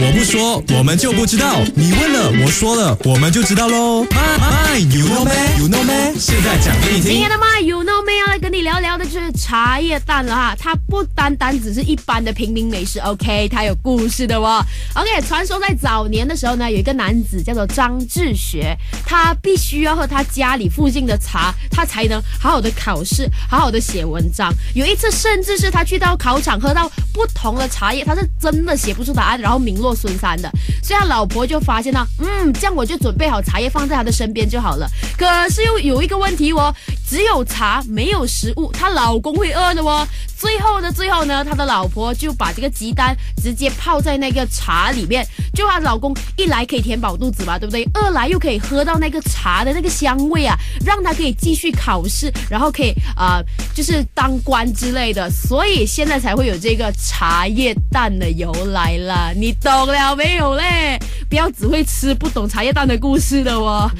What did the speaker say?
我不说，我们就不知道。你问了，我说了，我们就知道喽。My my，you know me，you know me，现在讲给你听是茶叶蛋了哈，它不单单只是一般的平民美食，OK，它有故事的哦。OK，传说在早年的时候呢，有一个男子叫做张志学，他必须要喝他家里附近的茶，他才能好好的考试，好好的写文章。有一次，甚至是他去到考场喝到不同的茶叶，他是真的写不出答案，然后名落孙山的。所以他老婆就发现到，嗯，这样我就准备好茶叶放在他的身边就好了。可是又有一个问题哦，只有茶没有食物，她老公会饿的哦。最后呢，最后呢，她的老婆就把这个鸡蛋直接泡在那个茶里面，就她老公一来可以填饱肚子嘛，对不对？二来又可以喝到那个茶的那个香味啊，让他可以继续考试，然后可以啊、就是当官之类的。所以现在才会有这个茶叶蛋的由来啦，你懂了没有嘞？不要只会吃不懂茶叶蛋的故事的哦。